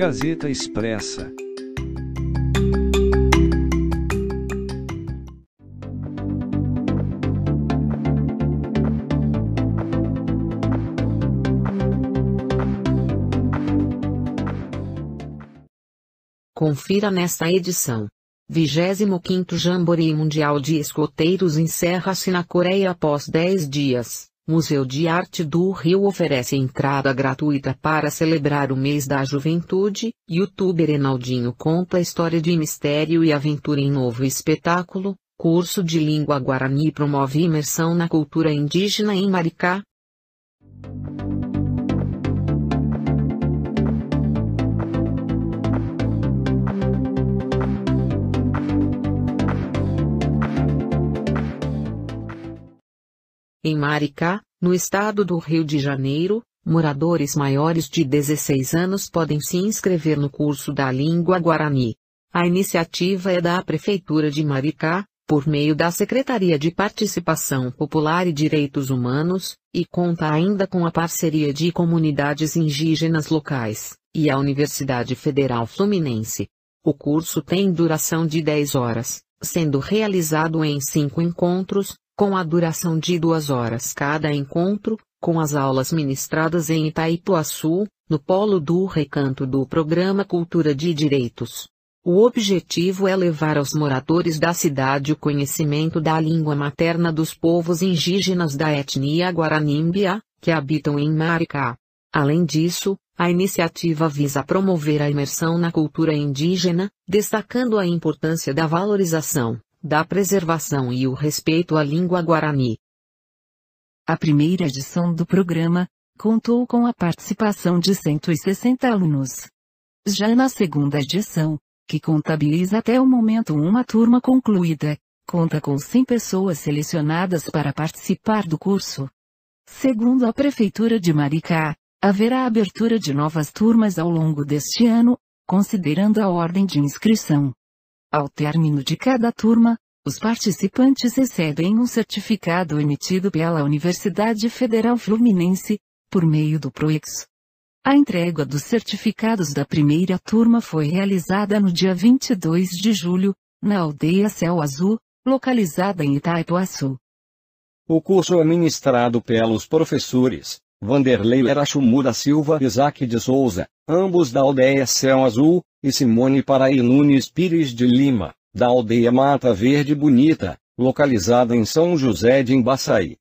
Gazeta Expressa. Confira nesta edição. 25º Jamboree Mundial de Escoteiros encerra-se na Coreia após 10 dias. Museu de Arte do Rio oferece entrada gratuita para celebrar o mês da juventude. Youtuber Enaldinho conta história de mistério e aventura em novo espetáculo. Curso de língua guarani promove imersão na cultura indígena em Maricá. Em Maricá, no estado do Rio de Janeiro, moradores maiores de 16 anos podem se inscrever no curso da língua guarani. A iniciativa é da Prefeitura de Maricá, por meio da Secretaria de Participação Popular e Direitos Humanos, e conta ainda com a parceria de comunidades indígenas locais, e a Universidade Federal Fluminense. O curso tem duração de 10 horas, sendo realizado em cinco encontros, com a duração de duas horas cada encontro, com as aulas ministradas em Itaipuaçu, no polo do recanto do Programa Cultura de Direitos. O objetivo é levar aos moradores da cidade o conhecimento da língua materna dos povos indígenas da etnia Guaranimbia, que habitam em Maricá. Além disso, a iniciativa visa promover a imersão na cultura indígena, destacando a importância da valorização, da preservação e o respeito à língua guarani. A primeira edição do programa contou com a participação de 160 alunos. Já na segunda edição, que contabiliza até o momento uma turma concluída, conta com 100 pessoas selecionadas para participar do curso. Segundo a Prefeitura de Maricá, haverá abertura de novas turmas ao longo deste ano, considerando a ordem de inscrição. Ao término de cada turma, os participantes recebem um certificado emitido pela Universidade Federal Fluminense, por meio do PROEX. A entrega dos certificados da primeira turma foi realizada no dia 22 de julho, na aldeia Céu Azul, localizada em Itaipuaçu. O curso é ministrado pelos professores Vanderlei Lerachumu da Silva Isaac de Souza, ambos da aldeia Céu Azul, e Simone Paraí Nunes Pires de Lima, da aldeia Mata Verde Bonita, localizada em São José de Embaçaí.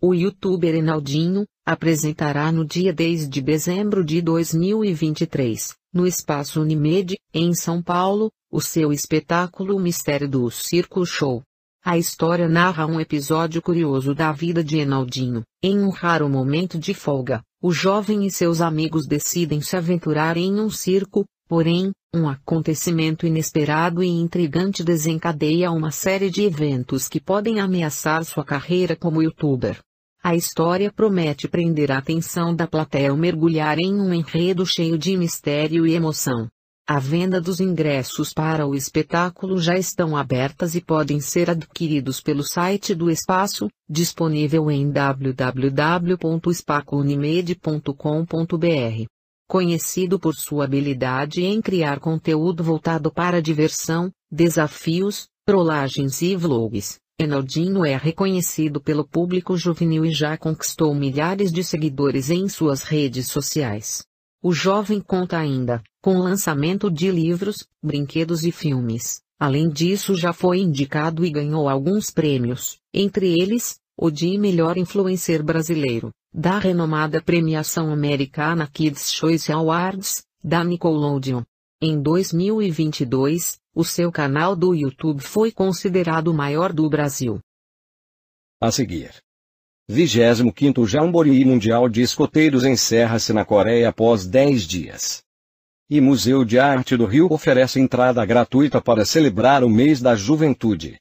O youtuber Enaldinho apresentará no dia 10 de dezembro de 2023, no Espaço Unimed, em São Paulo, o seu espetáculo Mistério do Circo Show. A história narra um episódio curioso da vida de Enaldinho. Em um raro momento de folga, o jovem e seus amigos decidem se aventurar em um circo, porém, um acontecimento inesperado e intrigante desencadeia uma série de eventos que podem ameaçar sua carreira como youtuber. A história promete prender a atenção da plateia ao mergulhar em um enredo cheio de mistério e emoção. A venda dos ingressos para o espetáculo já estão abertas e podem ser adquiridos pelo site do espaço, disponível em www.espacounimed.com.br. Conhecido por sua habilidade em criar conteúdo voltado para diversão, desafios, trollagens e vlogs, Enaldinho é reconhecido pelo público juvenil e já conquistou milhares de seguidores em suas redes sociais. O jovem conta ainda, com lançamento de livros, brinquedos e filmes. Além disso já foi indicado e ganhou alguns prêmios, entre eles, o de melhor influencer brasileiro, da renomada premiação americana Kids Choice Awards, da Nickelodeon. Em 2022, o seu canal do YouTube foi considerado o maior do Brasil. A seguir. 25º Jamboree Mundial de Escoteiros encerra-se na Coreia após 10 dias. E Museu de Arte do Rio oferece entrada gratuita para celebrar o mês da juventude.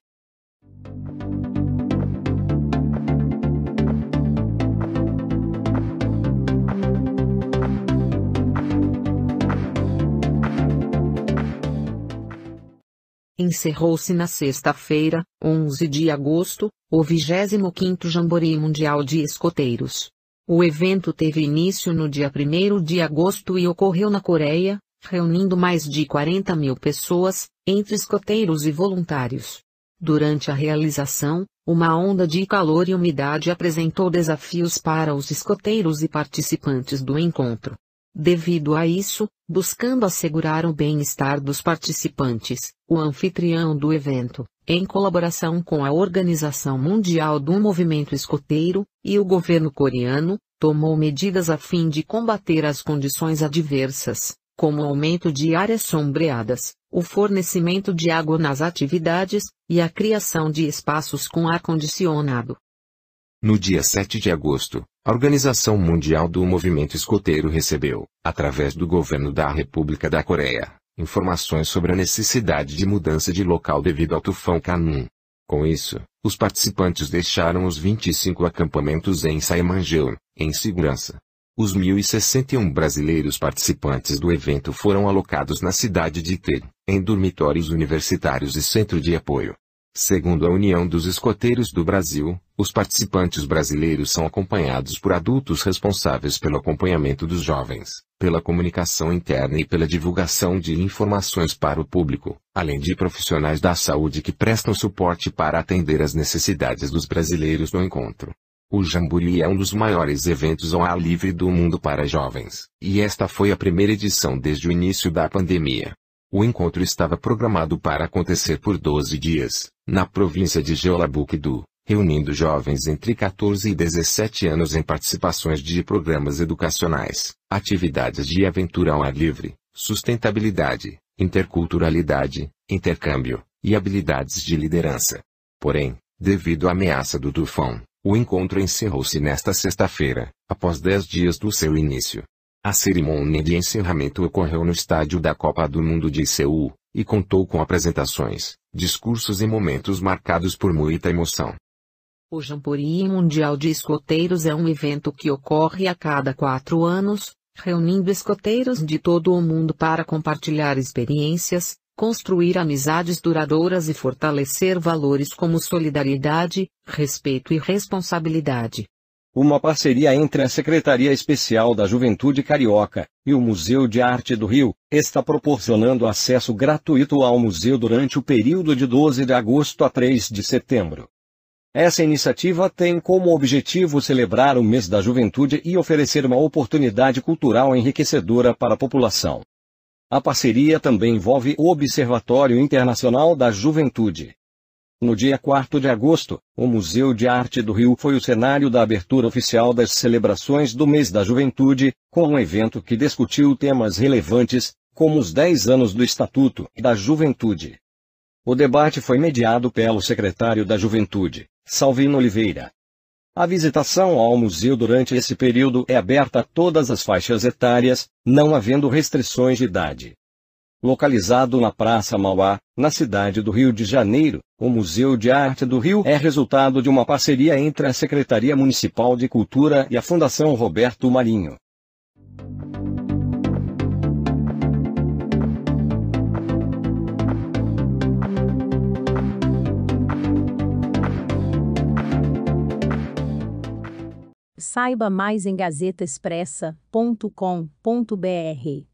Encerrou-se na sexta-feira, 11 de agosto, o 25º Jamboree Mundial de Escoteiros. O evento teve início no dia 1 de agosto e ocorreu na Coreia, reunindo mais de 40 mil pessoas, entre escoteiros e voluntários. Durante a realização, uma onda de calor e umidade apresentou desafios para os escoteiros e participantes do encontro. Devido a isso, buscando assegurar o bem-estar dos participantes, o anfitrião do evento, em colaboração com a Organização Mundial do Movimento Escoteiro e o governo coreano, tomou medidas a fim de combater as condições adversas, como o aumento de áreas sombreadas, o fornecimento de água nas atividades e a criação de espaços com ar-condicionado. No dia 7 de agosto, a Organização Mundial do Movimento Escoteiro recebeu, através do governo da República da Coreia, informações sobre a necessidade de mudança de local devido ao tufão Kanun. Com isso, os participantes deixaram os 25 acampamentos em Saimanjeon, em segurança. Os 1.061 brasileiros participantes do evento foram alocados na cidade de Iter, em dormitórios universitários e centro de apoio. Segundo a União dos Escoteiros do Brasil, os participantes brasileiros são acompanhados por adultos responsáveis pelo acompanhamento dos jovens, pela comunicação interna e pela divulgação de informações para o público, além de profissionais da saúde que prestam suporte para atender as necessidades dos brasileiros no encontro. O Jamboree é um dos maiores eventos ao ar livre do mundo para jovens, e esta foi a primeira edição desde o início da pandemia. O encontro estava programado para acontecer por 12 dias, na província de Jeollabuk-do, reunindo jovens entre 14 e 17 anos em participações de programas educacionais, atividades de aventura ao ar livre, sustentabilidade, interculturalidade, intercâmbio, e habilidades de liderança. Porém, devido à ameaça do tufão, o encontro encerrou-se nesta sexta-feira, após 10 dias do seu início. A cerimônia de encerramento ocorreu no estádio da Copa do Mundo de Seul, e contou com apresentações, discursos e momentos marcados por muita emoção. O Jamboree Mundial de Escoteiros é um evento que ocorre a cada quatro anos, reunindo escoteiros de todo o mundo para compartilhar experiências, construir amizades duradouras e fortalecer valores como solidariedade, respeito e responsabilidade. Uma parceria entre a Secretaria Especial da Juventude Carioca e o Museu de Arte do Rio está proporcionando acesso gratuito ao museu durante o período de 12 de agosto a 3 de setembro. Essa iniciativa tem como objetivo celebrar o mês da juventude e oferecer uma oportunidade cultural enriquecedora para a população. A parceria também envolve o Observatório Internacional da Juventude, no dia 4 de agosto, o Museu de Arte do Rio foi o cenário da abertura oficial das celebrações do Mês da Juventude, com um evento que discutiu temas relevantes, como os 10 anos do Estatuto da Juventude. O debate foi mediado pelo secretário da Juventude, Salvino Oliveira. A visitação ao museu durante esse período é aberta a todas as faixas etárias, não havendo restrições de idade. Localizado na Praça Mauá, na cidade do Rio de Janeiro, o Museu de Arte do Rio é resultado de uma parceria entre a Secretaria Municipal de Cultura e a Fundação Roberto Marinho. Saiba mais em gazetaexpressa.com.br.